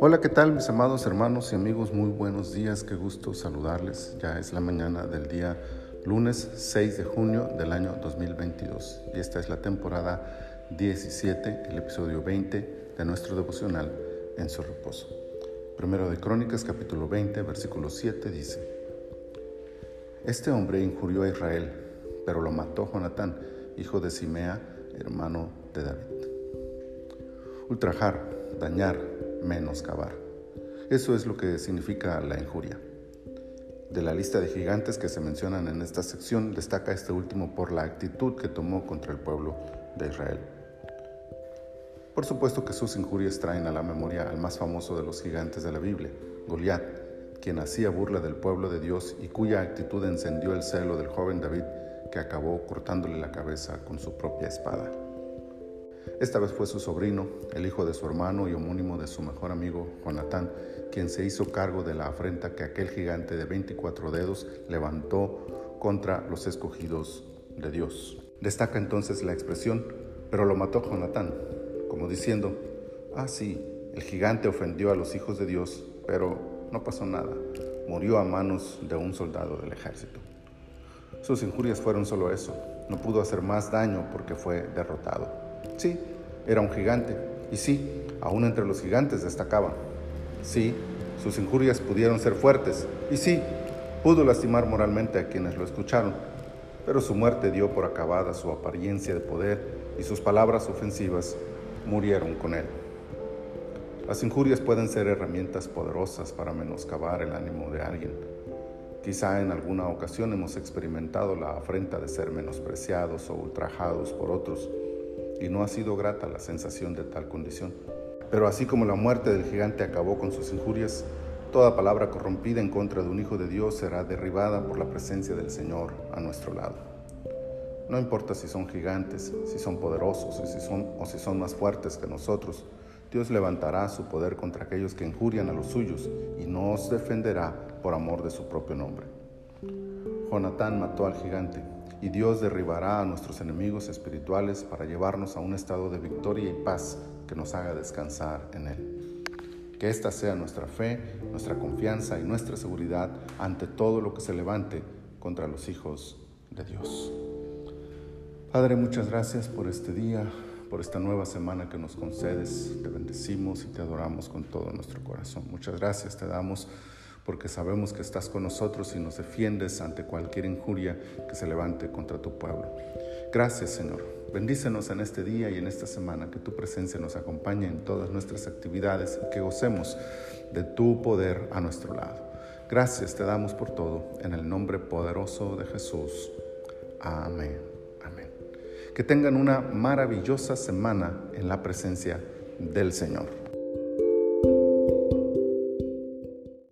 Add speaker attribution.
Speaker 1: Hola, ¿qué tal mis amados hermanos y amigos? Muy buenos días, qué gusto saludarles. Ya es la mañana del día lunes 6 de junio del año 2022 y esta es la temporada 17, el episodio 20 de nuestro devocional en su reposo. Primero de Crónicas capítulo 20, versículo 7 dice, Este hombre injurió a Israel, pero lo mató Jonatán, hijo de Simea, hermano de David. Ultrajar, dañar, menoscabar. Eso es lo que significa la injuria. De la lista de gigantes que se mencionan en esta sección, destaca este último por la actitud que tomó contra el pueblo de Israel. Por supuesto que sus injurias traen a la memoria al más famoso de los gigantes de la Biblia, Goliat, quien hacía burla del pueblo de Dios y cuya actitud encendió el celo del joven David, que acabó cortándole la cabeza con su propia espada. Esta vez fue su sobrino, el hijo de su hermano y homónimo de su mejor amigo, Jonatán, quien se hizo cargo de la afrenta que aquel gigante de 24 dedos levantó contra los escogidos de Dios. Destaca entonces la expresión, pero lo mató Jonatán, como diciendo, ah sí, el gigante ofendió a los hijos de Dios, pero no pasó nada, murió a manos de un soldado del ejército. Sus injurias fueron solo eso, no pudo hacer más daño porque fue derrotado. Sí, era un gigante. Y sí, aún entre los gigantes destacaba. Sí, sus injurias pudieron ser fuertes. Y sí, pudo lastimar moralmente a quienes lo escucharon. Pero su muerte dio por acabada su apariencia de poder y sus palabras ofensivas murieron con él. Las injurias pueden ser herramientas poderosas para menoscabar el ánimo de alguien. Quizá en alguna ocasión hemos experimentado la afrenta de ser menospreciados o ultrajados por otros y no ha sido grata la sensación de tal condición. Pero así como la muerte del gigante acabó con sus injurias, toda palabra corrompida en contra de un hijo de Dios será derribada por la presencia del Señor a nuestro lado. No importa si son gigantes, si son poderosos o si son, más fuertes que nosotros, Dios levantará su poder contra aquellos que injurian a los suyos y nos defenderá por amor de su propio nombre. Jonatán mató al gigante, y Dios derribará a nuestros enemigos espirituales para llevarnos a un estado de victoria y paz que nos haga descansar en Él. Que esta sea nuestra fe, nuestra confianza y nuestra seguridad ante todo lo que se levante contra los hijos de Dios. Padre, muchas gracias por este día, por esta nueva semana que nos concedes. Te bendecimos y te adoramos con todo nuestro corazón. Muchas gracias te damos porque sabemos que estás con nosotros y nos defiendes ante cualquier injuria que se levante contra tu pueblo. Gracias, Señor. Bendícenos en este día y en esta semana, que tu presencia nos acompañe en todas nuestras actividades y que gocemos de tu poder a nuestro lado. Gracias te damos por todo, en el nombre poderoso de Jesús. Amén. Amén. Que tengan una maravillosa semana en la presencia del Señor.